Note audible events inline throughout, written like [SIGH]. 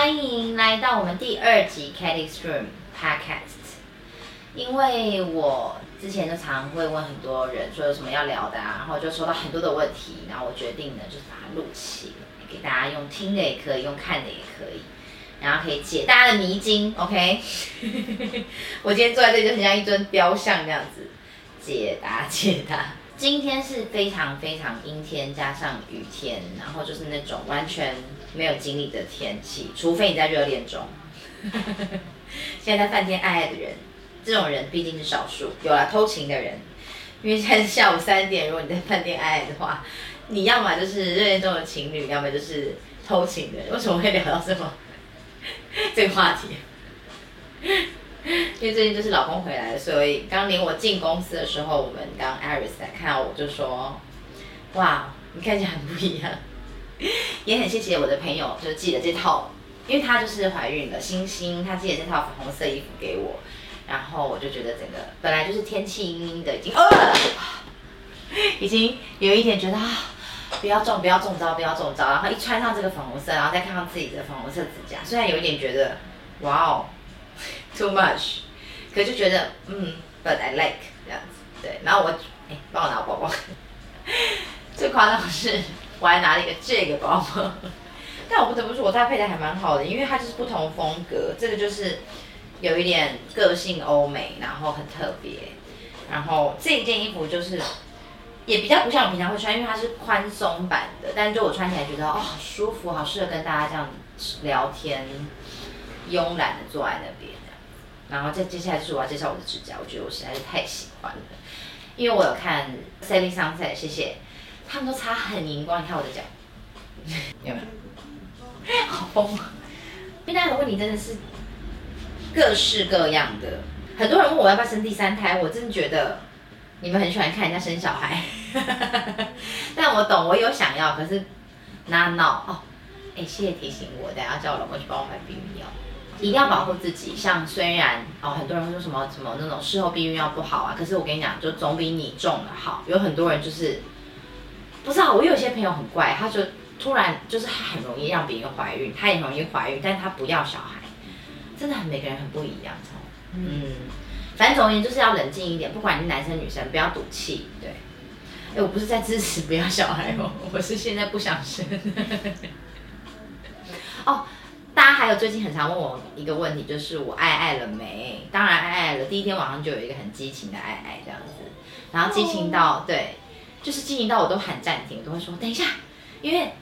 欢迎来到我们第二集 Katie's Room Podcast。因为我之前就常会问很多人说有什么要聊的啊，然后就收到很多的问题，然后我决定呢就是把它录起，给大家用听的也可以，用看的也可以，然后可以解大家的迷津。OK，[LAUGHS] 我今天坐在这里就很像一尊雕像这样子，解答解答。今天是非常非常阴天，加上雨天，然后就是那种完全没有经历的天气，除非你在热恋中。[LAUGHS] 现在在饭店爱爱的人，这种人毕竟是少数。有了偷情的人，因为现在是下午三点，如果你在饭店爱爱的话，你要么就是热恋中的情侣，要么就是偷情的人。为什么会聊到这么 [LAUGHS] 这个话题？[LAUGHS] 因为最近就是老公回来了，所以刚领我进公司的时候，我们刚 Iris 来看到我就说：“哇，你看起来很不一样。” [LAUGHS] 也很谢谢我的朋友，就寄了这套，因为她就是怀孕了，星星她寄了这套粉红色衣服给我，然后我就觉得整个本来就是天气阴阴的，已经，[LAUGHS] 已经有一点觉得啊，不要中不要中招不要中招，然后一穿上这个粉红色，然后再看看自己的粉红色指甲，虽然有一点觉得哇哦。[LAUGHS] Too much，可就觉得嗯，But I like 这样子，对。然后我哎，帮我拿包包。最夸张的是，我还拿了一个这个包包。但我不得不说，我搭配的还蛮好的，因为它就是不同风格。这个就是有一点个性欧美，然后很特别。然后这一件衣服就是也比较不像我平常会穿，因为它是宽松版的。但是就我穿起来觉得哦，好舒服，好适合跟大家这样聊天，慵懒的坐在那边。然后再接下来就是我要介绍我的指甲，我觉得我实在是太喜欢了，因为我有看 Sally Sunset，谢谢，他们都擦很荧光，你看我的脚，[LAUGHS] 有没有？[LAUGHS] 好疯啊！因为大家的问题真的是各式各样的，很多人问我要不要生第三胎，我真的觉得你们很喜欢看人家生小孩，[LAUGHS] 但我懂，我有想要，可是 not now 哦，哎，谢谢提醒我，等下叫我老公去帮我买避孕药。一定要保护自己。像虽然哦，很多人会说什么什么那种事后避孕药不好啊，可是我跟你讲，就总比你中了好。有很多人就是不知道，我有些朋友很怪，他就突然就是很容易让别人怀孕，他也容易怀孕，但是他不要小孩，真的很每个人很不一样。嗯，反正总而言之就是要冷静一点，不管你是男生女生，不要赌气。对，哎，我不是在支持不要小孩哦，我是现在不想生。哦。大家还有最近很常问我一个问题，就是我爱爱了没？当然爱爱了，第一天晚上就有一个很激情的爱爱这样子，然后激情到对，就是经营到我都喊暂停，我都会说等一下，因为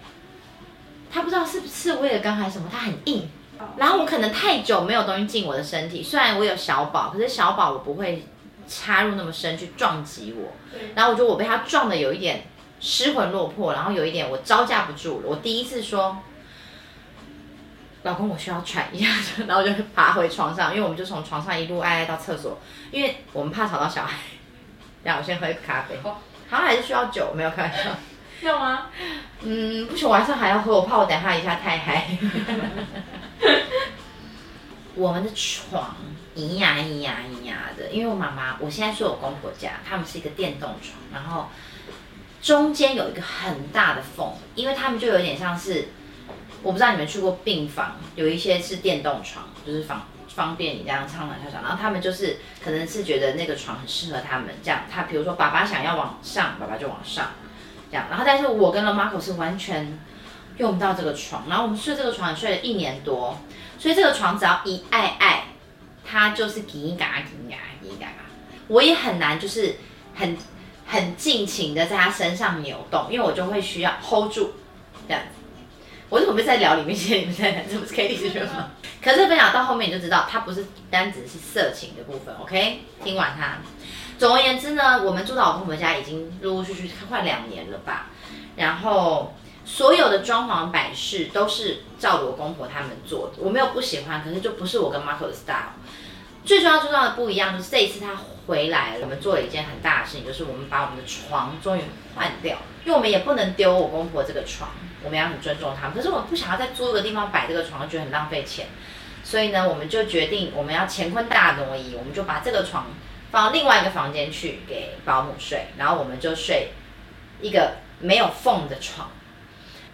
他不知道是不是为了刚还是什么，他很硬，然后我可能太久没有东西进我的身体，虽然我有小宝，可是小宝我不会插入那么深去撞击我，然后我觉得我被他撞的有一点失魂落魄，然后有一点我招架不住了，我第一次说。老公，我需要喘一下，[LAUGHS] 然后我就爬回床上，因为我们就从床上一路爱爱到厕所，因为我们怕吵到小孩。[LAUGHS] 让我先喝一个咖啡，好像还是需要酒，没有开玩笑。[LAUGHS] 要吗？嗯，不行，晚上还要喝，我怕我等下一下太嗨。[LAUGHS] 我们的床咿呀咿呀咿呀的，因为我妈妈，我现在住我公婆家，他们是一个电动床，然后中间有一个很大的缝，因为他们就有点像是。我不知道你们去过病房，有一些是电动床，就是方方便你这样苍躺跳床。然后他们就是可能是觉得那个床很适合他们这样。他比如说爸爸想要往上，爸爸就往上，这样。然后但是我跟了 Marco 是完全用不到这个床。然后我们睡这个床睡了一年多，所以这个床只要一爱爱，它就是叽嘎叽嘎叽嘎嘎。我也很难就是很很尽情的在他身上扭动，因为我就会需要 hold 住这样。我怎么在聊里面？现在你们在谈，这不是 K T 是吗？[LAUGHS] 可是分享到后面你就知道，它不是单只是色情的部分。OK，听完它。总而言之呢，我们住到我公婆家已经陆陆续续快两年了吧。然后所有的装潢摆饰都是照着我公婆他们做的。我没有不喜欢，可是就不是我跟 Marco 的 style。最重要最重要的不一样就是这一次他回来了，我们做了一件很大的事情，就是我们把我们的床终于换掉，因为我们也不能丢我公婆这个床。我们要很尊重他们，可是我们不想要再租一个地方摆这个床，觉得很浪费钱，所以呢，我们就决定我们要乾坤大挪移，我们就把这个床放到另外一个房间去给保姆睡，然后我们就睡一个没有缝的床。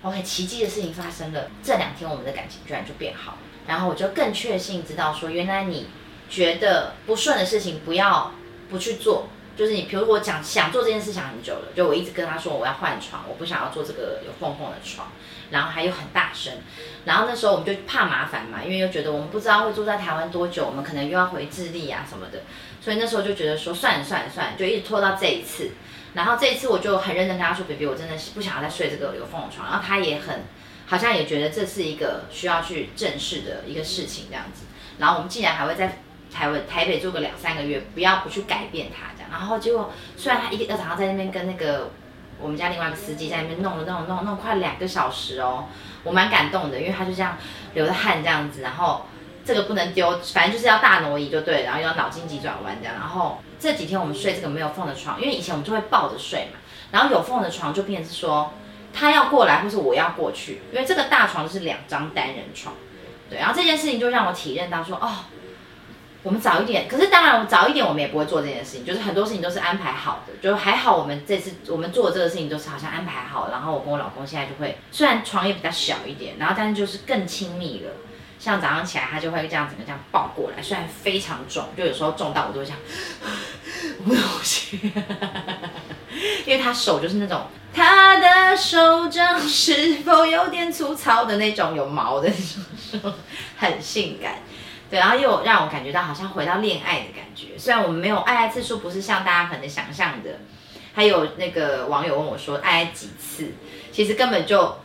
OK，奇迹的事情发生了，这两天我们的感情居然就变好，然后我就更确信知道说，原来你觉得不顺的事情不要不去做，就是你，比如我讲想做这件事想很久了，就我一直跟他说我要换床，我不想要做这个有缝缝的床，然后还有很大声，然后那时候我们就怕麻烦嘛，因为又觉得我们不知道会住在台湾多久，我们可能又要回智利啊什么的，所以那时候就觉得说算了算了算了，就一直拖到这一次。然后这一次我就很认真跟他说：“baby，我真的是不想要再睡这个有缝的床。”然后他也很，好像也觉得这是一个需要去正视的一个事情这样子。然后我们竟然还会在台湾台北住个两三个月，不要不去改变它这样。然后结果虽然他一个早上在那边跟那个我们家另外一个司机在那边弄了弄弄弄快两个小时哦，我蛮感动的，因为他就这样流着汗这样子，然后。这个不能丢，反正就是要大挪移就对，然后要脑筋急转弯这样。然后这几天我们睡这个没有缝的床，因为以前我们就会抱着睡嘛，然后有缝的床就变成是说他要过来或是我要过去，因为这个大床是两张单人床，对。然后这件事情就让我体认到说，哦，我们早一点，可是当然早一点我们也不会做这件事情，就是很多事情都是安排好的，就还好我们这次我们做这个事情都是好像安排好，然后我跟我老公现在就会，虽然床也比较小一点，然后但是就是更亲密了。像早上起来，他就会这样整个这样抱过来，虽然非常重，就有时候重到我都会这样，[LAUGHS] 不呼，[LAUGHS] 因为他手就是那种，他的手掌是否有点粗糙的那种，有毛的那种，[LAUGHS] 很性感，对，然后又让我感觉到好像回到恋爱的感觉。虽然我们没有爱爱次数不是像大家可能想象的，还有那个网友问我说爱爱几次，其实根本就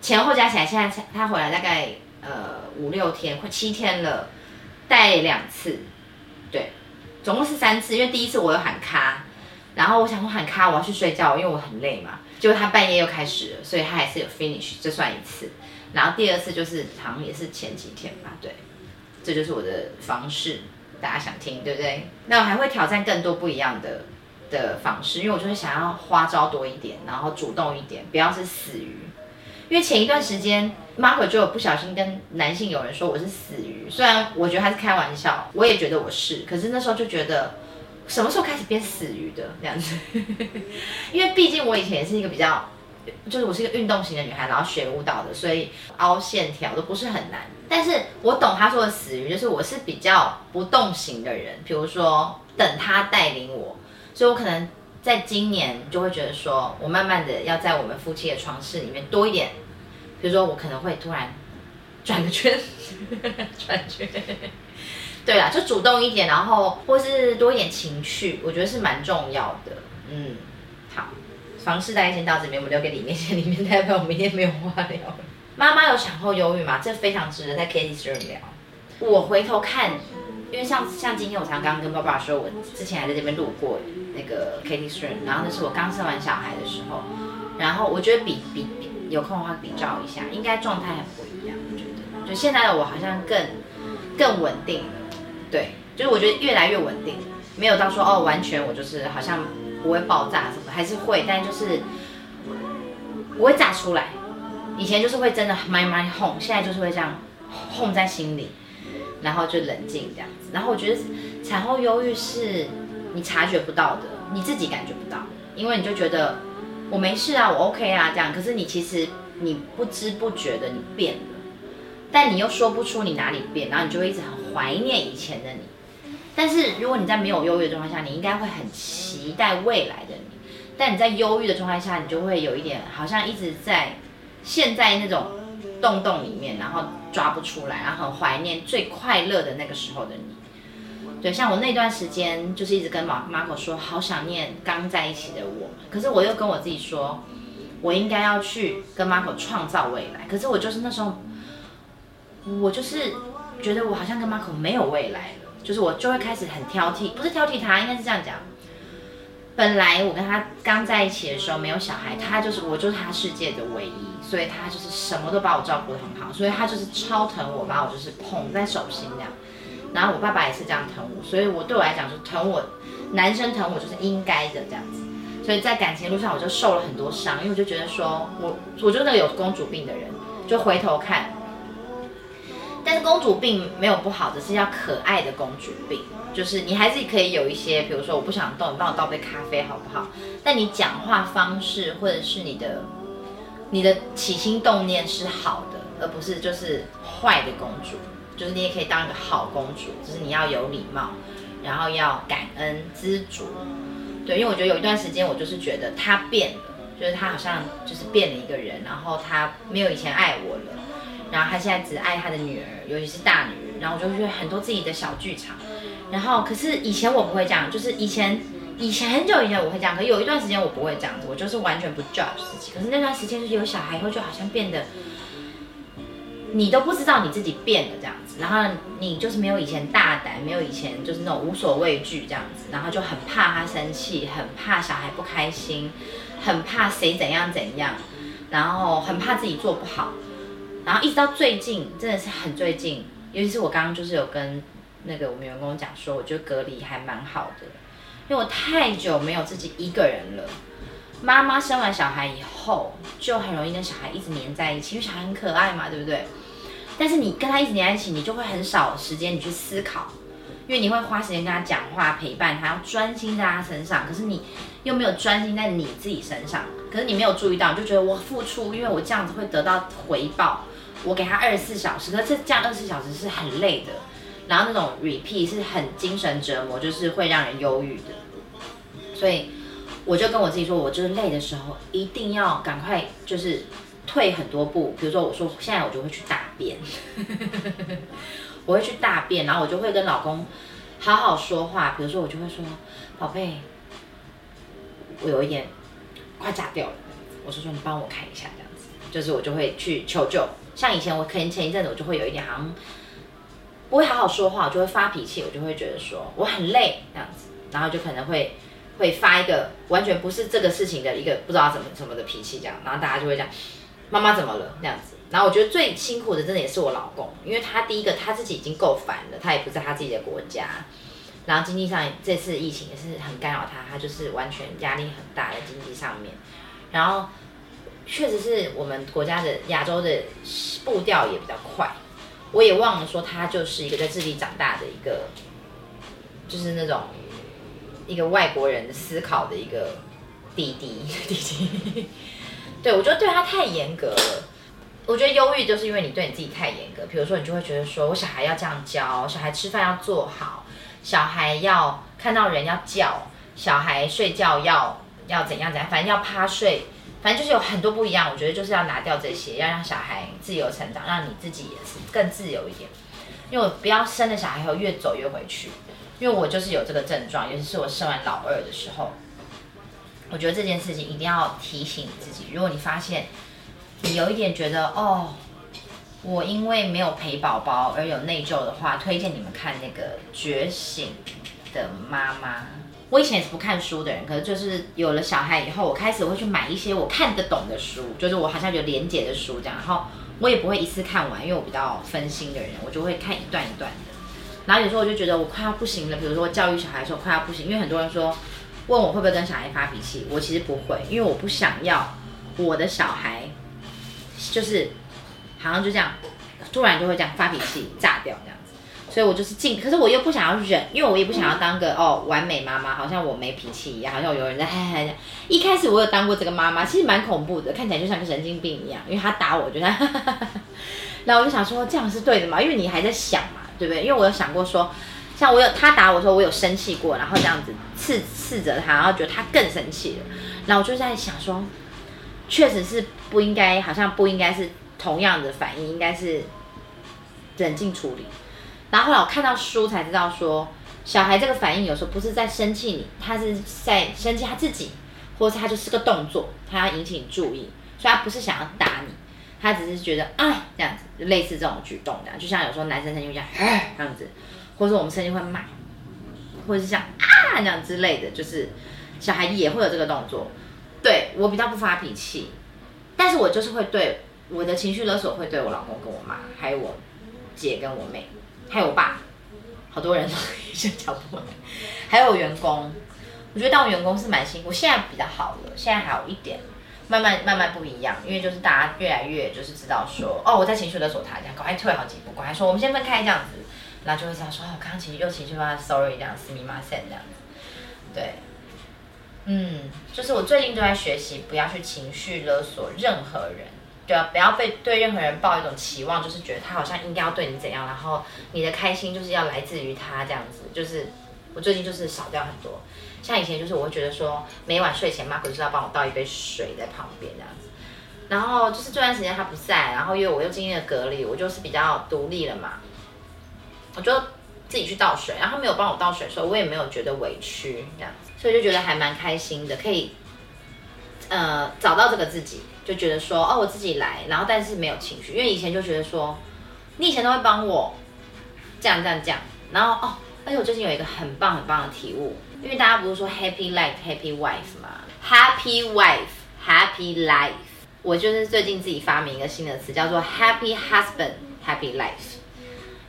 前后加起来，现在他回来大概。呃，五六天，快七天了，带两次，对，总共是三次。因为第一次我有喊卡，然后我想说喊卡，我要去睡觉，因为我很累嘛。结果他半夜又开始了，所以他还是有 finish，这算一次。然后第二次就是好像也是前几天吧，对，这就是我的方式，大家想听对不对？那我还会挑战更多不一样的的方式，因为我就是想要花招多一点，然后主动一点，不要是死鱼。因为前一段时间，Marco 就有不小心跟男性有人说我是死鱼，虽然我觉得他是开玩笑，我也觉得我是，可是那时候就觉得，什么时候开始变死鱼的这样子？[LAUGHS] 因为毕竟我以前也是一个比较，就是我是一个运动型的女孩，然后学舞蹈的，所以凹线条都不是很难。但是我懂他说的死鱼，就是我是比较不动型的人，比如说等他带领我，所以我可能。在今年就会觉得说，我慢慢的要在我们夫妻的床室里面多一点，比如说我可能会突然转个圈，转圈，对啦，就主动一点，然后或是多一点情趣，我觉得是蛮重要的。嗯，好，房事大概先到这边，我们留给里面先，里面代表我明天没有话聊。妈妈有产后忧郁吗？这非常值得在 Kitty 这里聊。我回头看。因为像像今天我才刚刚跟爸爸说，我之前还在这边录过那个 Katie Stream，然后那是我刚生完小孩的时候，然后我觉得比比有空的话比照一下，应该状态很不一样。我觉得，就现在的我好像更更稳定，对，就是我觉得越来越稳定，没有到说哦完全我就是好像不会爆炸什么，还是会，但就是不会炸出来。以前就是会真的慢慢哄，现在就是会这样哄在心里。然后就冷静这样子，然后我觉得产后忧郁是你察觉不到的，你自己感觉不到，因为你就觉得我没事啊，我 OK 啊这样，可是你其实你不知不觉的你变了，但你又说不出你哪里变，然后你就会一直很怀念以前的你。但是如果你在没有忧郁的状态下，你应该会很期待未来的你，但你在忧郁的状态下，你就会有一点好像一直在陷在那种。洞洞里面，然后抓不出来，然后很怀念最快乐的那个时候的你。对，像我那段时间，就是一直跟马马可说，好想念刚在一起的我。可是我又跟我自己说，我应该要去跟马可创造未来。可是我就是那时候，我就是觉得我好像跟马可没有未来了，就是我就会开始很挑剔，不是挑剔他，应该是这样讲。本来我跟他刚在一起的时候没有小孩，他就是我就是他世界的唯一，所以他就是什么都把我照顾得很好，所以他就是超疼我，把我就是捧在手心这样。然后我爸爸也是这样疼我，所以我对我来讲就疼我，男生疼我就是应该的这样子。所以在感情路上我就受了很多伤，因为我就觉得说我我就那个有公主病的人，就回头看。但是公主病没有不好，只是要可爱的公主病，就是你还是可以有一些，比如说我不想动，你帮我倒杯咖啡好不好？但你讲话方式或者是你的你的起心动念是好的，而不是就是坏的公主。就是你也可以当一个好公主，就是你要有礼貌，然后要感恩知足。对，因为我觉得有一段时间我就是觉得他变了，就是他好像就是变了一个人，然后他没有以前爱我了，然后他现在只爱他的女儿，尤其是大女儿，然后我就觉得很多自己的小剧场。然后可是以前我不会这样，就是以前以前很久以前我会这样，可有一段时间我不会这样子，我就是完全不 judge 自己。可是那段时间就是有小孩以后，就好像变得。你都不知道你自己变了这样子，然后你就是没有以前大胆，没有以前就是那种无所畏惧这样子，然后就很怕他生气，很怕小孩不开心，很怕谁怎样怎样，然后很怕自己做不好，然后一直到最近，真的是很最近，尤其是我刚刚就是有跟那个我们员工讲说，我觉得隔离还蛮好的，因为我太久没有自己一个人了。妈妈生完小孩以后，就很容易跟小孩一直黏在一起，因为小孩很可爱嘛，对不对？但是你跟他一直黏在一起，你就会很少时间你去思考，因为你会花时间跟他讲话陪伴他，要专心在他身上。可是你又没有专心在你自己身上，可是你没有注意到，就觉得我付出，因为我这样子会得到回报。我给他二十四小时，可是这样二十四小时是很累的，然后那种 repeat 是很精神折磨，就是会让人忧郁的，所以。我就跟我自己说，我就是累的时候，一定要赶快就是退很多步。比如说，我说现在我就会去大便，[LAUGHS] 我会去大便，然后我就会跟老公好好说话。比如说，我就会说，宝贝，我有一点快炸掉了。我说说你帮我看一下，这样子，就是我就会去求救。像以前我可能前一阵子我就会有一点好像不会好好说话，我就会发脾气，我就会觉得说我很累这样子，然后就可能会。会发一个完全不是这个事情的一个不知道怎么怎么的脾气，这样，然后大家就会讲妈妈怎么了这样子。然后我觉得最辛苦的真的也是我老公，因为他第一个他自己已经够烦了，他也不在他自己的国家，然后经济上这次疫情也是很干扰他，他就是完全压力很大的经济上面。然后确实是我们国家的亚洲的步调也比较快，我也忘了说他就是一个在智利长大的一个，就是那种。一个外国人思考的一个弟弟，[LAUGHS] 弟弟，对我觉得对他太严格了。我觉得忧郁就是因为你对你自己太严格。比如说，你就会觉得说，我小孩要这样教，小孩吃饭要做好，小孩要看到人要叫，小孩睡觉要要怎样怎样，反正要趴睡，反正就是有很多不一样。我觉得就是要拿掉这些，要让小孩自由成长，让你自己也是更自由一点。因为我不要生了小孩后越走越回去。因为我就是有这个症状，尤其是我生完老二的时候，我觉得这件事情一定要提醒你自己。如果你发现你有一点觉得哦，我因为没有陪宝宝而有内疚的话，推荐你们看那个《觉醒的妈妈》。我以前也是不看书的人，可是就是有了小孩以后，我开始会去买一些我看得懂的书，就是我好像有连结的书这样。然后我也不会一次看完，因为我比较分心的人，我就会看一段一段的。然后有时候我就觉得我快要不行了，比如说教育小孩的时候快要不行，因为很多人说问我会不会跟小孩发脾气，我其实不会，因为我不想要我的小孩就是好像就这样突然就会这样发脾气炸掉这样，所以我就是尽，可是我又不想要忍，因为我也不想要当个哦完美妈妈，好像我没脾气一样，好像有人在嗨嗨。一开始我有当过这个妈妈，其实蛮恐怖的，看起来就像个神经病一样，因为他打我，觉得，然后我就想说这样是对的嘛，因为你还在想嘛。对不对？因为我有想过说，像我有他打我的时候，我有生气过，然后这样子刺刺着他，然后觉得他更生气了。然后我就在想说，确实是不应该，好像不应该是同样的反应，应该是冷静处理。然后后来我看到书才知道说，小孩这个反应有时候不是在生气你，他是在生气他自己，或者是他就是个动作，他要引起你注意，所以他不是想要打你。他只是觉得啊，这样子类似这种举动这样，就像有时候男生生气会这样，这样子，或者我们生气会骂，或者是像啊这样之类的，就是小孩也会有这个动作。对我比较不发脾气，但是我就是会对我的情绪勒索会对我老公跟我妈，还有我姐跟我妹，还有我爸，好多人都一下讲不完，还有员工，我觉得当员工是蛮辛苦，现在比较好了，现在还有一点。慢慢慢慢不一样，因为就是大家越来越就是知道说，哦，我在情绪勒索他，这样赶快退好几步，赶快说我们先分开这样子，然后就会知道说，哦，刚刚情绪又情绪化，sorry 这样，死密码 send 这样子，对，嗯，就是我最近都在学习，不要去情绪勒索任何人，对啊，不要被对任何人抱一种期望，就是觉得他好像应该要对你怎样，然后你的开心就是要来自于他这样子。就是我最近就是少掉很多，像以前就是我会觉得说每晚睡前，Mark 就是要帮我倒一杯水在旁边这样子。然后就是这段时间他不在，然后因为我又经历了隔离，我就是比较独立了嘛，我就自己去倒水，然后没有帮我倒水的时候，我也没有觉得委屈这样子，所以就觉得还蛮开心的，可以呃找到这个自己，就觉得说哦我自己来，然后但是没有情绪，因为以前就觉得说你以前都会帮我这样这样这样，然后哦，而且我最近有一个很棒很棒的体悟，因为大家不是说 happy life happy wife 吗？happy wife happy life。我就是最近自己发明一个新的词，叫做 Happy Husband Happy Life。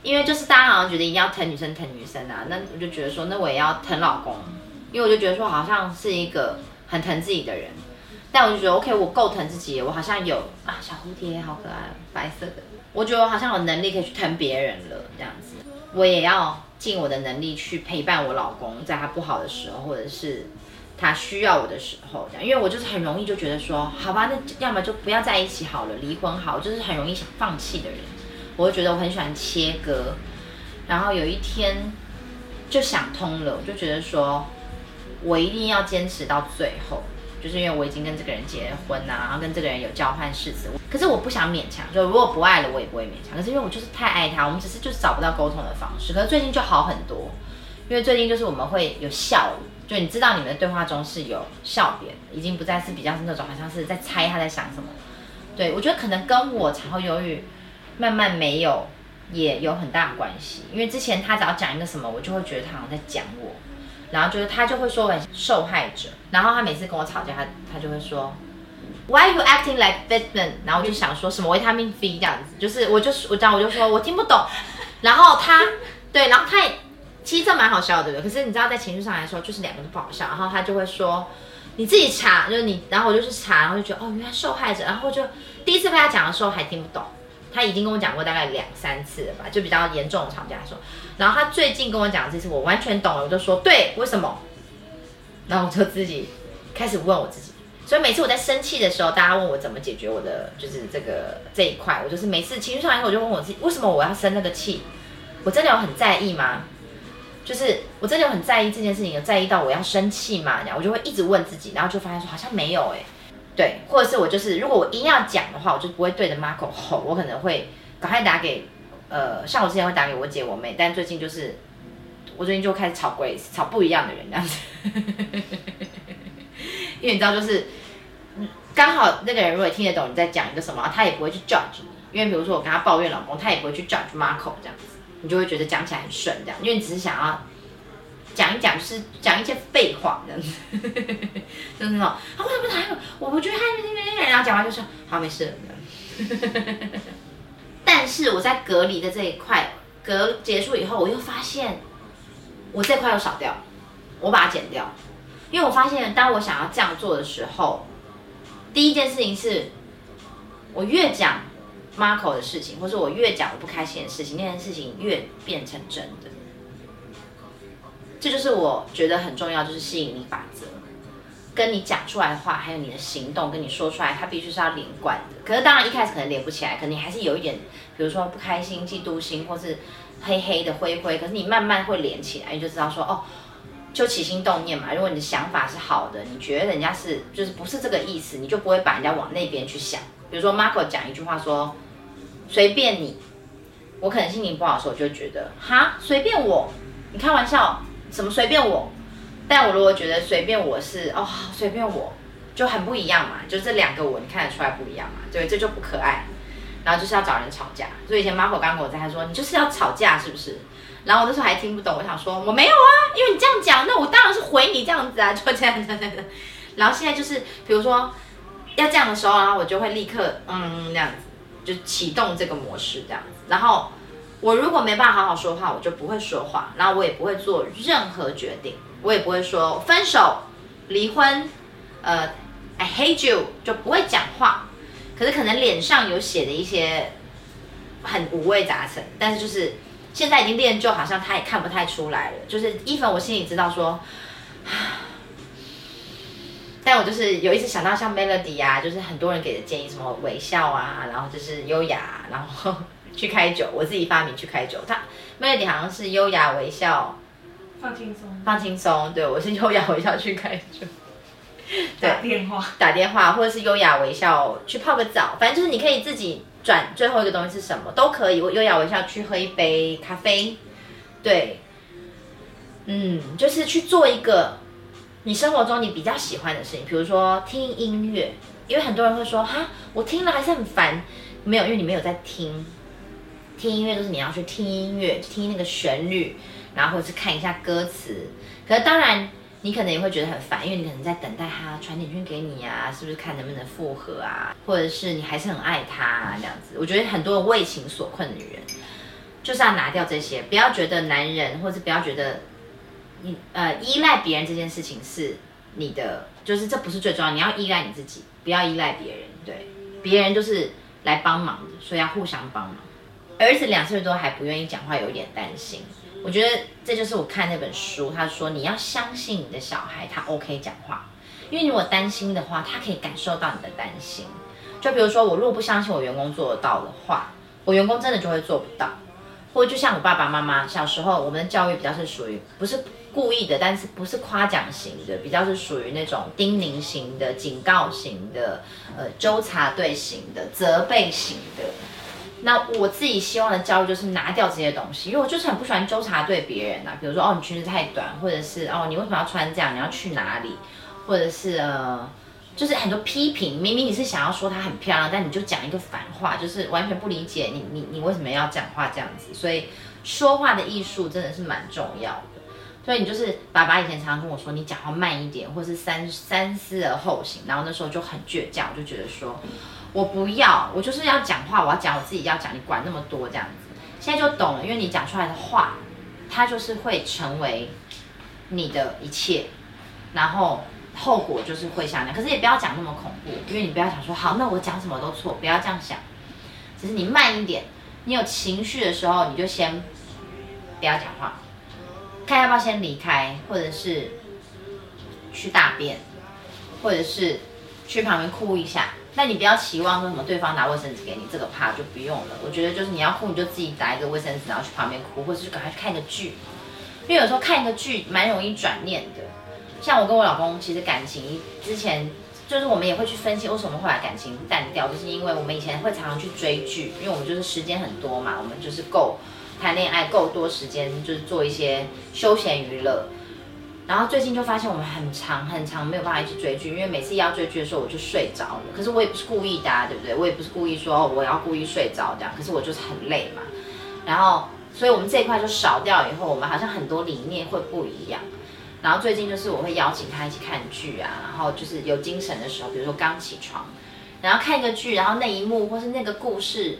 因为就是大家好像觉得一定要疼女生疼女生啊，那我就觉得说，那我也要疼老公，因为我就觉得说，好像是一个很疼自己的人。但我就觉得 OK，我够疼自己，我好像有啊，小蝴蝶好可爱，白色的。我觉得我好像有能力可以去疼别人了，这样子，我也要尽我的能力去陪伴我老公，在他不好的时候，或者是。他需要我的时候，这样，因为我就是很容易就觉得说，好吧，那要么就不要在一起好了，离婚好，就是很容易想放弃的人。我就觉得我很喜欢切割，然后有一天就想通了，我就觉得说，我一定要坚持到最后，就是因为我已经跟这个人结婚啊，然后跟这个人有交换誓词，可是我不想勉强，就如果不爱了，我也不会勉强。可是因为我就是太爱他，我们只是就是找不到沟通的方式。可是最近就好很多，因为最近就是我们会有效率。就你知道你们的对话中是有笑点，已经不再是比较是那种好像是在猜他在想什么。对我觉得可能跟我产后忧郁慢慢没有也有很大的关系，因为之前他只要讲一个什么，我就会觉得他好像在讲我，然后就是他就会说我受害者，然后他每次跟我吵架，他他就会说 Why you acting like vitamin？然后我就想说什么维他命 B 这样子，就是我就是我这样我就说我听不懂，然后他对，然后他也。其实这蛮好笑的，对不对？可是你知道，在情绪上来说，就是两个都不好笑。然后他就会说：“你自己查，就是你。”然后我就去查，然后就觉得哦，原来受害者。然后就第一次被他讲的时候还听不懂，他已经跟我讲过大概两三次了吧，就比较严重的吵架的时候。然后他最近跟我讲这次，我完全懂了，我就说：“对，为什么？”然后我就自己开始问我自己。所以每次我在生气的时候，大家问我怎么解决我的就是这个这一块，我就是每次情绪上来，我就问我自己：为什么我要生那个气？我真的有很在意吗？就是我真的有很在意这件事情，有在意到我要生气嘛？这样我就会一直问自己，然后就发现说好像没有哎，对，或者是我就是如果我硬要讲的话，我就不会对着 Marco 吼，我可能会赶快打给呃，像我之前会打给我姐我妹，但最近就是我最近就开始吵 Grace，吵不一样的人这样子，[LAUGHS] 因为你知道就是刚好那个人如果听得懂你在讲一个什么，他也不会去 judge 你，因为比如说我跟他抱怨老公，他也不会去 judge Marco 这样子。你就会觉得讲起来很顺，这样，因为你只是想要讲一讲，是讲一些废话这样，[LAUGHS] 就是那种啊，为什么他？我我觉得他那边那边，然后讲完就说好没事。[LAUGHS] 但是我在隔离的这一块，隔结束以后，我又发现我这块又少掉，我把它剪掉，因为我发现当我想要这样做的时候，第一件事情是我越讲。Marco 的事情，或者我越讲我不开心的事情，那件事情越变成真的。这就是我觉得很重要，就是吸引力法则。跟你讲出来的话，还有你的行动，跟你说出来，它必须是要连贯的。可是当然一开始可能连不起来，可能你还是有一点，比如说不开心、嫉妒心，或是黑黑的、灰灰。可是你慢慢会连起来，你就知道说，哦，就起心动念嘛。如果你的想法是好的，你觉得人家是就是不是这个意思，你就不会把人家往那边去想。比如说 Marco 讲一句话说。随便你，我可能心情不好的时候，就觉得哈随便我，你开玩笑什么随便我？但我如果觉得随便我是哦随便我，就很不一样嘛，就这两个我你看得出来不一样嘛？对，这就不可爱。然后就是要找人吵架，所以以前 Marco 刚跟我在，他说你就是要吵架是不是？然后我那时候还听不懂，我想说我没有啊，因为你这样讲，那我当然是回你这样子啊，[LAUGHS] 就这样这样这样。然后现在就是比如说要这样的时候，然后我就会立刻嗯那样子。就启动这个模式这样子，然后我如果没办法好好说话，我就不会说话，然后我也不会做任何决定，我也不会说分手、离婚，呃，I hate you，就不会讲话。可是可能脸上有写的一些很五味杂陈，但是就是现在已经练就，好像他也看不太出来了。就是伊粉，我心里知道说，但我就是有一次想到像 Melody 啊，就是很多人给的建议，什么微笑啊，然后就是优雅，然后去开酒，我自己发明去开酒。他 Melody 好像是优雅微笑，放轻松，放轻松。对我是优雅微笑去开酒，[LAUGHS] 打电话，打电话或者是优雅微笑去泡个澡，反正就是你可以自己转最后一个东西是什么都可以。我优雅微笑去喝一杯咖啡，对，嗯，就是去做一个你生活中你比较喜欢的事情，比如说听音乐，因为很多人会说哈，我听了还是很烦，没有，因为你没有在听。听音乐就是你要去听音乐，听那个旋律，然后或者是看一下歌词。可是当然，你可能也会觉得很烦，因为你可能在等待他传简讯给你啊，是不是看能不能复合啊？或者是你还是很爱他啊、这样子。我觉得很多为情所困的女人，就是要拿掉这些，不要觉得男人，或者不要觉得你呃依赖别人这件事情是你的，就是这不是最重要，你要依赖你自己，不要依赖别人。对，别人就是来帮忙的，所以要互相帮忙。儿子两岁多还不愿意讲话，有点担心。我觉得这就是我看那本书，他说你要相信你的小孩，他 OK 讲话，因为如果担心的话，他可以感受到你的担心。就比如说，我如果不相信我员工做得到的话，我员工真的就会做不到。或就像我爸爸妈妈小时候，我们的教育比较是属于不是故意的，但是不是夸奖型的，比较是属于那种叮咛型的、警告型的、呃纠察队型的、责备型的。那我自己希望的教育就是拿掉这些东西，因为我就是很不喜欢纠察对别人呐。比如说，哦，你裙子太短，或者是哦，你为什么要穿这样？你要去哪里？或者是呃，就是很多批评。明明你是想要说她很漂亮，但你就讲一个反话，就是完全不理解你你你为什么要讲话这样子。所以说话的艺术真的是蛮重要的。所以你就是爸爸以前常常跟我说，你讲话慢一点，或是三三思而后行。然后那时候就很倔强，我就觉得说。我不要，我就是要讲话，我要讲我自己要讲，你管那么多这样子。现在就懂了，因为你讲出来的话，它就是会成为你的一切，然后后果就是会像那样。可是也不要讲那么恐怖，因为你不要想说好，那我讲什么都错，不要这样想。只是你慢一点，你有情绪的时候，你就先不要讲话，看要不要先离开，或者是去大便，或者是去旁边哭一下。那你不要期望说什么对方拿卫生纸给你，这个怕就不用了。我觉得就是你要哭，你就自己拿一个卫生纸，然后去旁边哭，或者是赶快去看个剧。因为有时候看一个剧蛮容易转念的。像我跟我老公，其实感情之前就是我们也会去分析为什么后来感情淡掉，就是因为我们以前会常常去追剧，因为我们就是时间很多嘛，我们就是够谈恋爱够多时间，就是做一些休闲娱乐。然后最近就发现我们很长很长没有办法一起追剧，因为每次要追剧的时候我就睡着了。可是我也不是故意的，啊对不对？我也不是故意说我要故意睡着这样。可是我就是很累嘛。然后，所以我们这一块就少掉以后，我们好像很多理念会不一样。然后最近就是我会邀请他一起看剧啊，然后就是有精神的时候，比如说刚起床，然后看一个剧，然后那一幕或是那个故事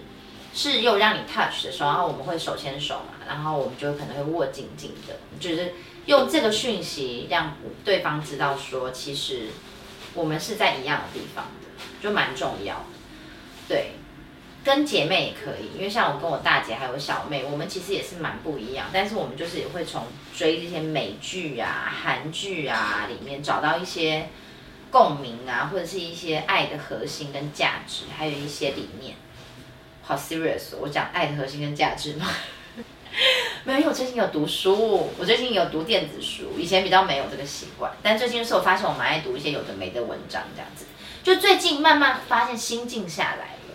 是又让你 touch 的时候，然后我们会手牵手嘛，然后我们就可能会握紧紧的，就是。用这个讯息让对方知道，说其实我们是在一样的地方的，就蛮重要。对，跟姐妹也可以，因为像我跟我大姐还有小妹，我们其实也是蛮不一样，但是我们就是也会从追这些美剧啊、韩剧啊里面找到一些共鸣啊，或者是一些爱的核心跟价值，还有一些理念。好 serious，我讲爱的核心跟价值吗？[LAUGHS] 没有，因为我最近有读书，我最近有读电子书，以前比较没有这个习惯，但最近是我发现我蛮爱读一些有的没的文章，这样子，就最近慢慢发现心静下来了，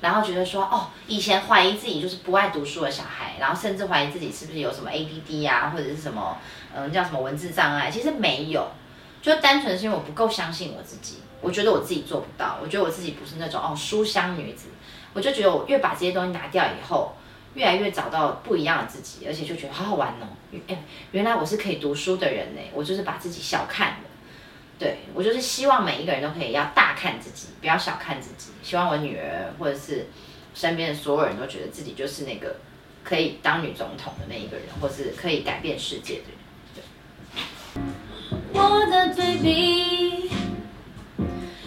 然后觉得说，哦，以前怀疑自己就是不爱读书的小孩，然后甚至怀疑自己是不是有什么 ADD 啊，或者是什么，嗯，叫什么文字障碍，其实没有，就单纯是因为我不够相信我自己，我觉得我自己做不到，我觉得我自己不是那种哦书香女子，我就觉得我越把这些东西拿掉以后。越来越找到不一样的自己，而且就觉得好好玩哦！哎，原来我是可以读书的人呢。我就是把自己小看了，对我就是希望每一个人都可以要大看自己，不要小看自己。希望我女儿或者是身边的所有人都觉得自己就是那个可以当女总统的那一个人，或是可以改变世界的人。我的 baby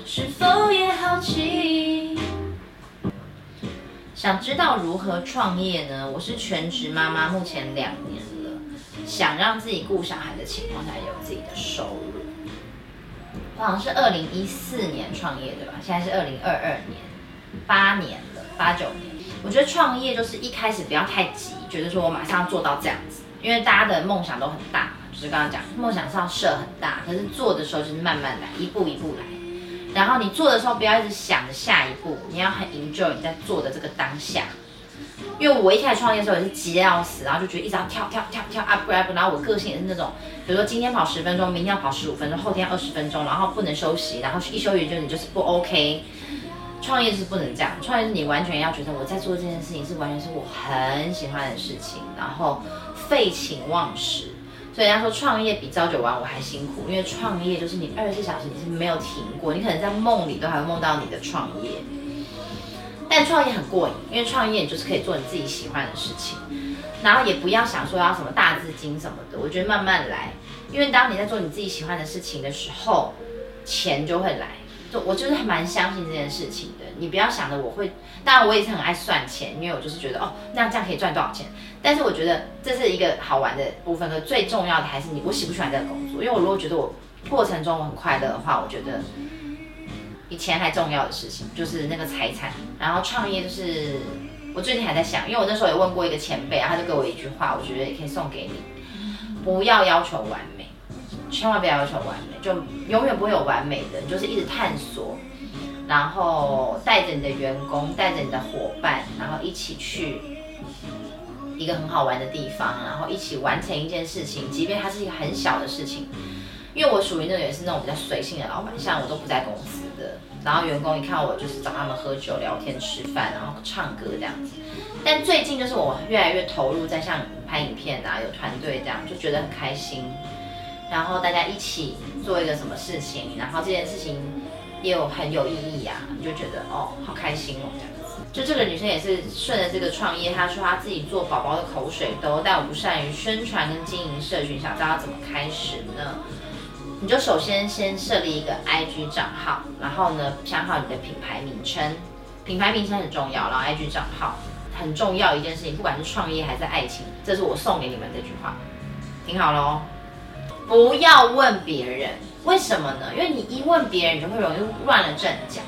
是否也好奇？想知道如何创业呢？我是全职妈妈，目前两年了，想让自己顾小孩的情况下有自己的收入。我好像是二零一四年创业对吧，现在是二零二二年，八年了，八九年。我觉得创业就是一开始不要太急，觉得说我马上要做到这样子，因为大家的梦想都很大，就是刚刚讲梦想是要设很大，可是做的时候就是慢慢来，一步一步来。然后你做的时候不要一直想着下一步，你要很 enjoy 你在做的这个当下。因为我一开始创业的时候也是急得要死，然后就觉得一直要跳跳跳跳 up up，然后我个性也是那种，比如说今天跑十分钟，明天要跑十五分钟，后天二十分钟，然后不能休息，然后一休息就你就是不 OK。创业是不能这样，创业是你完全要觉得我在做这件事情是完全是我很喜欢的事情，然后废寝忘食。所以人家说创业比朝九晚五还辛苦，因为创业就是你二十四小时你是没有停过，你可能在梦里都还会梦到你的创业。但创业很过瘾，因为创业你就是可以做你自己喜欢的事情，然后也不要想说要什么大资金什么的，我觉得慢慢来，因为当你在做你自己喜欢的事情的时候，钱就会来。就我就是蛮相信这件事情的，你不要想着我会，当然我也是很爱算钱，因为我就是觉得哦，那这样可以赚多少钱。但是我觉得这是一个好玩的部分，可最重要的还是你我喜不喜欢这个工作，因为我如果觉得我过程中我很快乐的话，我觉得。比钱还重要的事情就是那个财产，然后创业就是我最近还在想，因为我那时候也问过一个前辈然后，他就给我一句话，我觉得也可以送给你：不要要求完美，千万不要要求完美，就永远不会有完美的，你就是一直探索，然后带着你的员工，带着你的伙伴，然后一起去一个很好玩的地方，然后一起完成一件事情，即便它是一个很小的事情。因为我属于那种也是那种比较随性的老板，像我都不在公司的，然后员工一看我就是找他们喝酒、聊天、吃饭，然后唱歌这样子。但最近就是我越来越投入在像拍影片啊，有团队这样，就觉得很开心。然后大家一起做一个什么事情，然后这件事情也有很有意义啊，你就觉得哦，好开心哦这样子。就这个女生也是顺着这个创业，她说她自己做宝宝的口水兜，但我不善于宣传跟经营社群，想知道怎么开始呢？你就首先先设立一个 IG 账号，然后呢想好你的品牌名称，品牌名称很重要，然后 IG 账号很重要一件事情，不管是创业还是爱情，这是我送给你们这句话，听好喽，不要问别人，为什么呢？因为你一问别人，你就会容易乱了阵脚，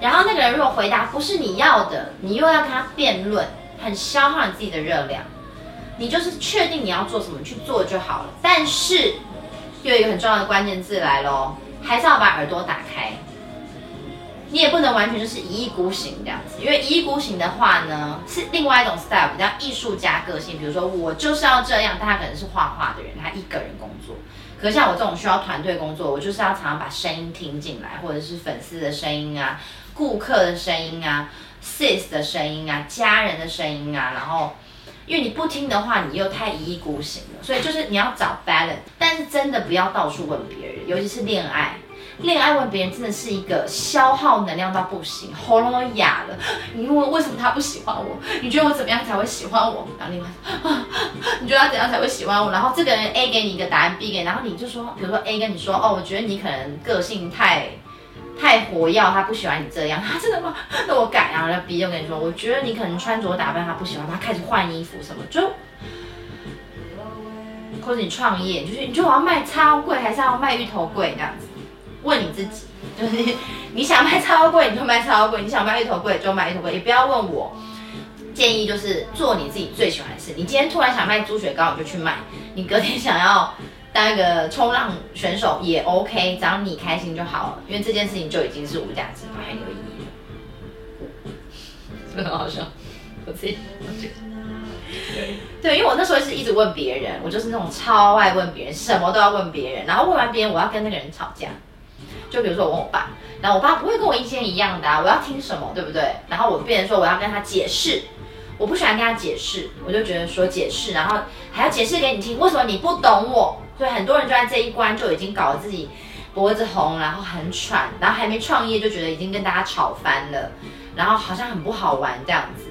然后那个人如果回答不是你要的，你又要跟他辩论，很消耗你自己的热量，你就是确定你要做什么去做就好了，但是。又有一个很重要的关键字来喽，还是要把耳朵打开。你也不能完全就是一意孤行这样子，因为一意孤行的话呢，是另外一种 style，比较艺术家个性。比如说我就是要这样，他可能是画画的人，他一个人工作。可是像我这种需要团队工作，我就是要常常把声音听进来，或者是粉丝的声音啊、顾客的声音啊、sis 的声音啊、家人的声音啊，然后。因为你不听的话，你又太一意孤行了，所以就是你要找 balance，但是真的不要到处问别人，尤其是恋爱，恋爱问别人真的是一个消耗能量到不行，喉咙都哑了。你问为什么他不喜欢我？你觉得我怎么样才会喜欢我？然后另外，[LAUGHS] 你觉得他怎样才会喜欢我？然后这个人 A 给你一个答案，B 给，然后你就说，比如说 A 跟你说，哦，我觉得你可能个性太。太火药，他不喜欢你这样，[LAUGHS] 他真的吗？那我改啊。然后 B 就跟你说，我觉得你可能穿着打扮他不喜欢，他开始换衣服什么，就或者你创业，就是你就我要卖超贵，还是要卖芋头贵这样子？问你自己，就是你想卖超贵你就卖超贵，你想卖芋头贵就卖芋头贵，也不要问我。建议就是做你自己最喜欢的事。你今天突然想卖猪血糕，你就去卖；你隔天想要。当一个冲浪选手也 OK，只要你开心就好了，因为这件事情就已经是无价值、很有意义了。这个很好笑，我自己对对，因为我那时候是一直问别人，我就是那种超爱问别人，什么都要问别人，然后问完别人，我要跟那个人吵架。就比如说我问我爸，然后我爸不会跟我意见一样的，我要听什么，对不对？然后我变成说我要跟他解释，我不喜欢跟他解释，我就觉得说解释，然后还要解释给你听，为什么你不懂我？所以很多人就在这一关就已经搞得自己脖子红，然后很喘，然后还没创业就觉得已经跟大家吵翻了，然后好像很不好玩这样子。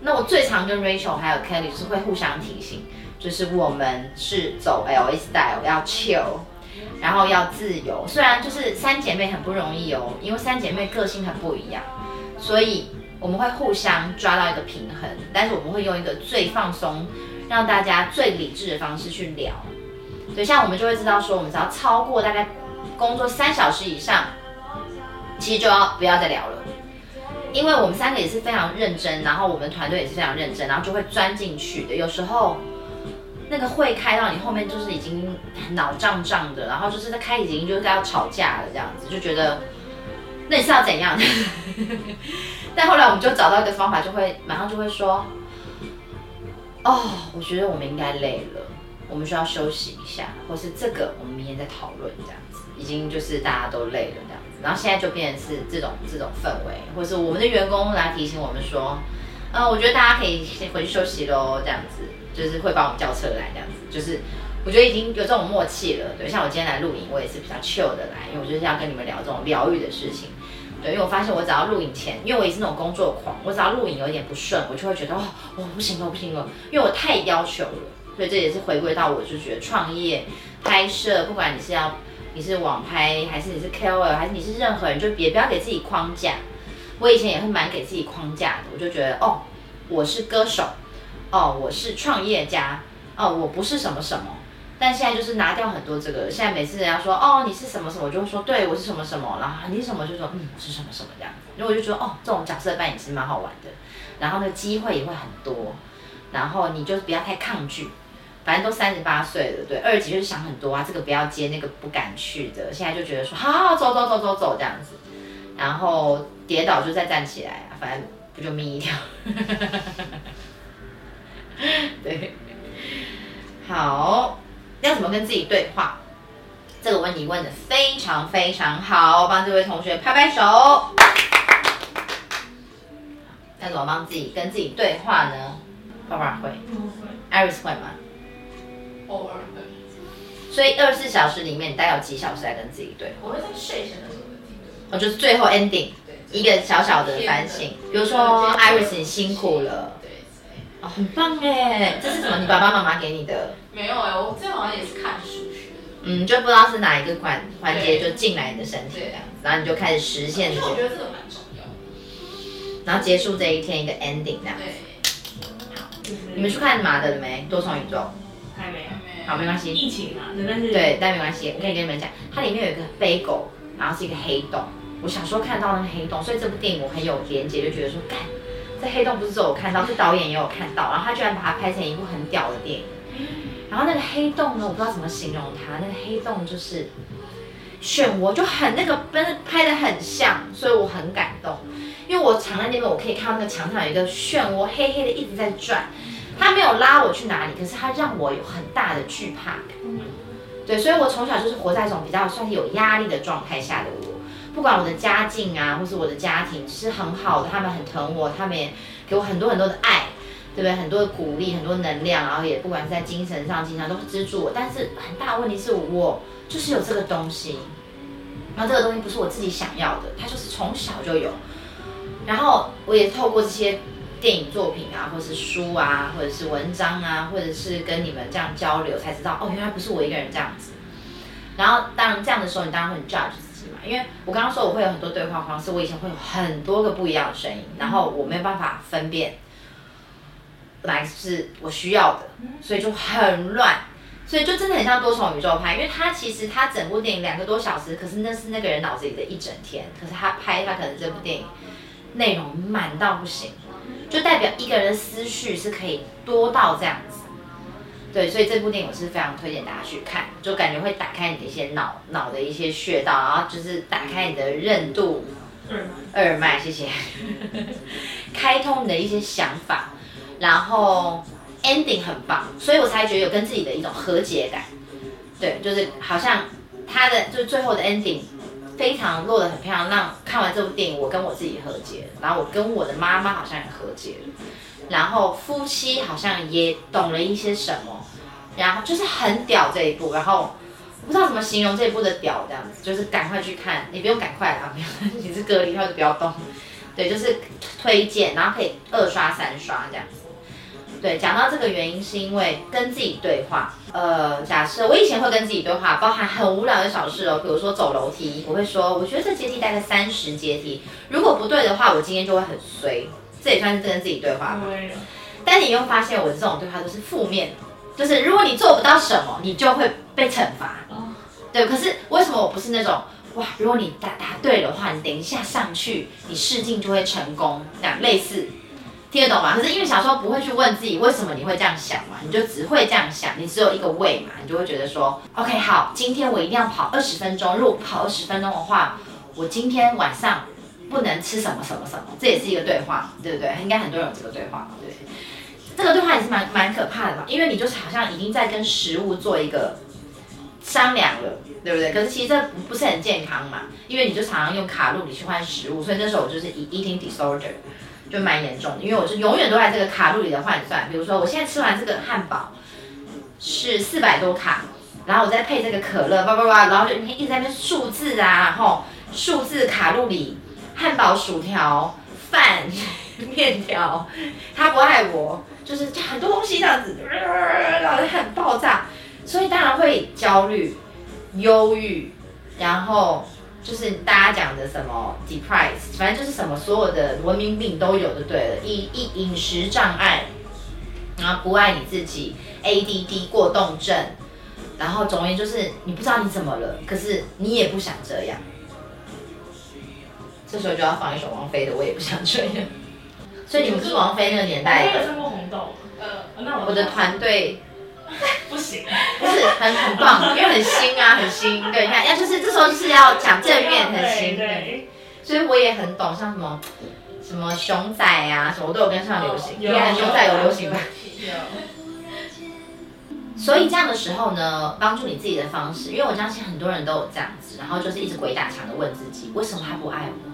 那我最常跟 Rachel 还有 Kelly 是会互相提醒，就是我们是走 LA style，要 chill，然后要自由。虽然就是三姐妹很不容易哦，因为三姐妹个性很不一样，所以我们会互相抓到一个平衡，但是我们会用一个最放松、让大家最理智的方式去聊。对，像我们就会知道说，我们只要超过大概工作三小时以上，其实就要不要再聊了，因为我们三个也是非常认真，然后我们团队也是非常认真，然后就会钻进去的。有时候那个会开到你后面就是已经脑胀胀的，然后就是在开已经就是要吵架了这样子，就觉得那你是要怎样？[LAUGHS] 但后来我们就找到一个方法，就会马上就会说，哦，我觉得我们应该累了，我们需要休息一下，或是这个我们明天再讨论这样子，已经就是大家都累了这样子，然后现在就变成是这种这种氛围，或是我们的员工来提醒我们说，呃，我觉得大家可以先回去休息喽，这样子，就是会帮我们叫车来这样子，就是我觉得已经有这种默契了，对，像我今天来录影，我也是比较 chill 的来，因为我就是要跟你们聊这种疗愈的事情。对，因为我发现我只要录影前，因为我也是那种工作狂，我只要录影有点不顺，我就会觉得哦，我不行了，不行了，因为我太要求了。所以这也是回归到我就觉得创业拍摄，不管你是要你是网拍，还是你是 KOL，还是你是任何人，就别不要给自己框架。我以前也会蛮给自己框架的，我就觉得哦，我是歌手，哦，我是创业家，哦，我不是什么什么。但现在就是拿掉很多这个，现在每次人家说哦你是什么什么，我就会说对我是什么什么，然后你什么就说嗯是什么什么这样子，因为我就觉得哦这种角色扮演其实蛮好玩的，然后呢机会也会很多，然后你就不要太抗拒，反正都三十八岁了，对，二级就是想很多啊，这个不要接，那个不敢去的，现在就觉得说好好走走走走走这样子，然后跌倒就再站起来啊，反正不就眯一条，[LAUGHS] 对，好。要怎么跟自己对话？这个问题问的非常非常好，帮这位同学拍拍手。那怎么帮自己跟自己对话呢？爸爸会，Iris 会吗？偶尔会。所以二十四小时里面，你大概有几小时在跟自己对？我会在睡前的时候我就是最后 ending，一个小小的反省。比如说，Iris 你辛苦了。哦，很棒哎！这是什么？你爸爸妈妈给你的？没有哎，我这好像也是看书学的。嗯，就不知道是哪一个环环节就进来你的身体这样子，然后你就开始实现。我觉得这个蛮重要。然后结束这一天一个 ending 这样。对。好，你们去看马的了没？多重宇宙。还没，还没。好，没关系。疫情啊，但是。对，但没关系，我可以跟你们讲，它里面有一个飞狗，然后是一个黑洞。我小时候看到那个黑洞，所以这部电影我很有连接，就觉得说，干，这黑洞不是只有我看到，是导演也有看到，然后他居然把它拍成一部很屌的电影。然后那个黑洞呢，我不知道怎么形容它。那个黑洞就是漩涡，就很那个，跟拍的很像，所以我很感动。因为我藏在那边，我可以看到那个墙上有一个漩涡，黑黑的一直在转。他没有拉我去哪里，可是他让我有很大的惧怕感。对，所以我从小就是活在一种比较算是有压力的状态下的我。不管我的家境啊，或是我的家庭是很好的，他们很疼我，他们也给我很多很多的爱。对不对？很多的鼓励，很多能量，然后也不管是在精神上、经常都是资助我。但是很大问题是我就是有这个东西，然后这个东西不是我自己想要的，它就是从小就有。然后我也透过这些电影作品啊，或是书啊，或者是文章啊，或者是跟你们这样交流，才知道哦，原来不是我一个人这样子。然后当然这样的时候，你当然会 judge 自己嘛，因为我刚刚说我会有很多对话方式，我以前会有很多个不一样的声音，然后我没有办法分辨。来是我需要的，所以就很乱，所以就真的很像多重宇宙拍，因为他其实他整部电影两个多小时，可是那是那个人脑子里的一整天，可是他拍他可能这部电影内容满到不行，就代表一个人的思绪是可以多到这样子，对，所以这部电影我是非常推荐大家去看，就感觉会打开你的一些脑脑的一些穴道，然后就是打开你的韧度二脉，谢谢，开通你的一些想法。然后 ending 很棒，所以我才觉得有跟自己的一种和解感。对，就是好像他的就最后的 ending 非常落得很漂亮，让看完这部电影我跟我自己和解，然后我跟我的妈妈好像也和解，然后夫妻好像也懂了一些什么，然后就是很屌这一部，然后我不知道怎么形容这一部的屌，这样子就是赶快去看，你不用赶快啊，你是隔离，或者不要动，对，就是推荐，然后可以二刷三刷这样。对，讲到这个原因是因为跟自己对话。呃，假设我以前会跟自己对话，包含很无聊的小事哦，比如说走楼梯，我会说，我觉得这阶梯大概三十阶梯，如果不对的话，我今天就会很衰。这也算是跟自己对话吧。但你又发现我的这种对话都是负面，就是如果你做不到什么，你就会被惩罚。对，可是为什么我不是那种哇？如果你答答对的话，你等一下上去，你试镜就会成功，这样类似，听得懂吗？可是因为小时候不会去问自己为什么你会这样想嘛，你就只会这样想，你只有一个胃嘛，你就会觉得说，OK，好，今天我一定要跑二十分钟，如果跑二十分钟的话，我今天晚上不能吃什么什么什么，这也是一个对话，对不对？应该很多人有这个对话，对不对？这个对话也是蛮蛮可怕的嘛，因为你就是好像已经在跟食物做一个。商量了，对不对？可是其实这不不是很健康嘛，因为你就常常用卡路里去换食物，所以那时候我就是 eating disorder，就蛮严重的。因为我是永远都在这个卡路里的换算，比如说我现在吃完这个汉堡是四百多卡，然后我再配这个可乐，叭叭叭，然后就你一直在那数字啊，然后数字卡路里，汉堡、薯条、饭、面条，他不爱我，就是很多东西这样子，然后很爆炸。所以当然会焦虑、忧郁，然后就是大家讲的什么 depressed，反正就是什么所有的文明病都有的，对了，一一饮食障碍，然后不爱你自己，ADD 过动症，然后总而言之就是你不知道你怎么了，可是你也不想这样，这时候就要放一首王菲的《我也不想这样》。所以你们是王菲那个年代的。我有唱过红豆。呃，那我我的团队。[LAUGHS] 不行，不是很很棒，因为很新啊，[LAUGHS] 很新。对，你看，要就是这时候就是要讲正面，很新。对，所以我也很懂，像什么什么熊仔啊，什么都有跟上流行。有熊仔有流行吧？有。所以这样的时候呢，帮助你自己的方式，因为我相信很多人都有这样子，然后就是一直鬼打墙的问自己，为什么他不爱我？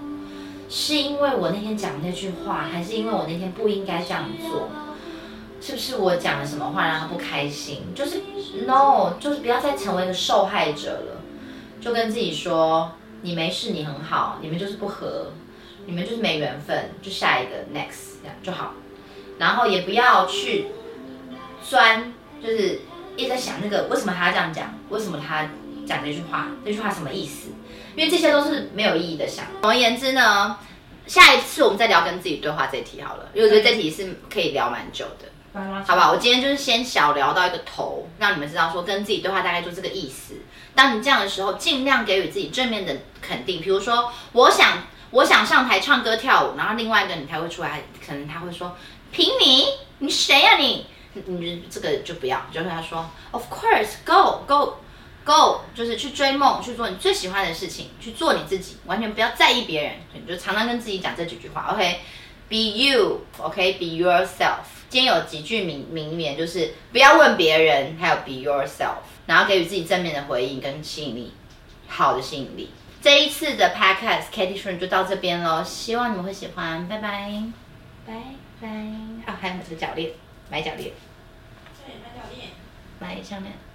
是因为我那天讲那句话，还是因为我那天不应该这样做？是不是我讲了什么话让他不开心？就是 no，就是不要再成为一个受害者了，就跟自己说，你没事，你很好，你们就是不合，你们就是没缘分，就下一个 next 这样就好。然后也不要去钻，就是一直在想那个为什么他这样讲，为什么他讲这句话，这句话什么意思？因为这些都是没有意义的想。总而言之呢，下一次我们再聊跟自己对话这题好了，因为我觉得这题是可以聊蛮久的。好吧，我今天就是先小聊到一个头，让你们知道说跟自己对话大概就这个意思。当你这样的时候，尽量给予自己正面的肯定。比如说，我想我想上台唱歌跳舞，然后另外一个你才会出来，可能他会说：“凭你，你谁呀你？”你这个就不要，就跟他说：“Of course, go go go，就是去追梦，去做你最喜欢的事情，去做你自己，完全不要在意别人。”你就常常跟自己讲这几句话。OK，be you，OK，be yourself。今天有几句名名言，就是不要问别人，还有 be yourself，然后给予自己正面的回应跟吸引力，好的吸引力。这一次的 podcast Katie r n 就到这边喽，希望你们会喜欢，拜拜，拜拜。啊，还有我的脚链，买脚链，对，买脚链，买项链。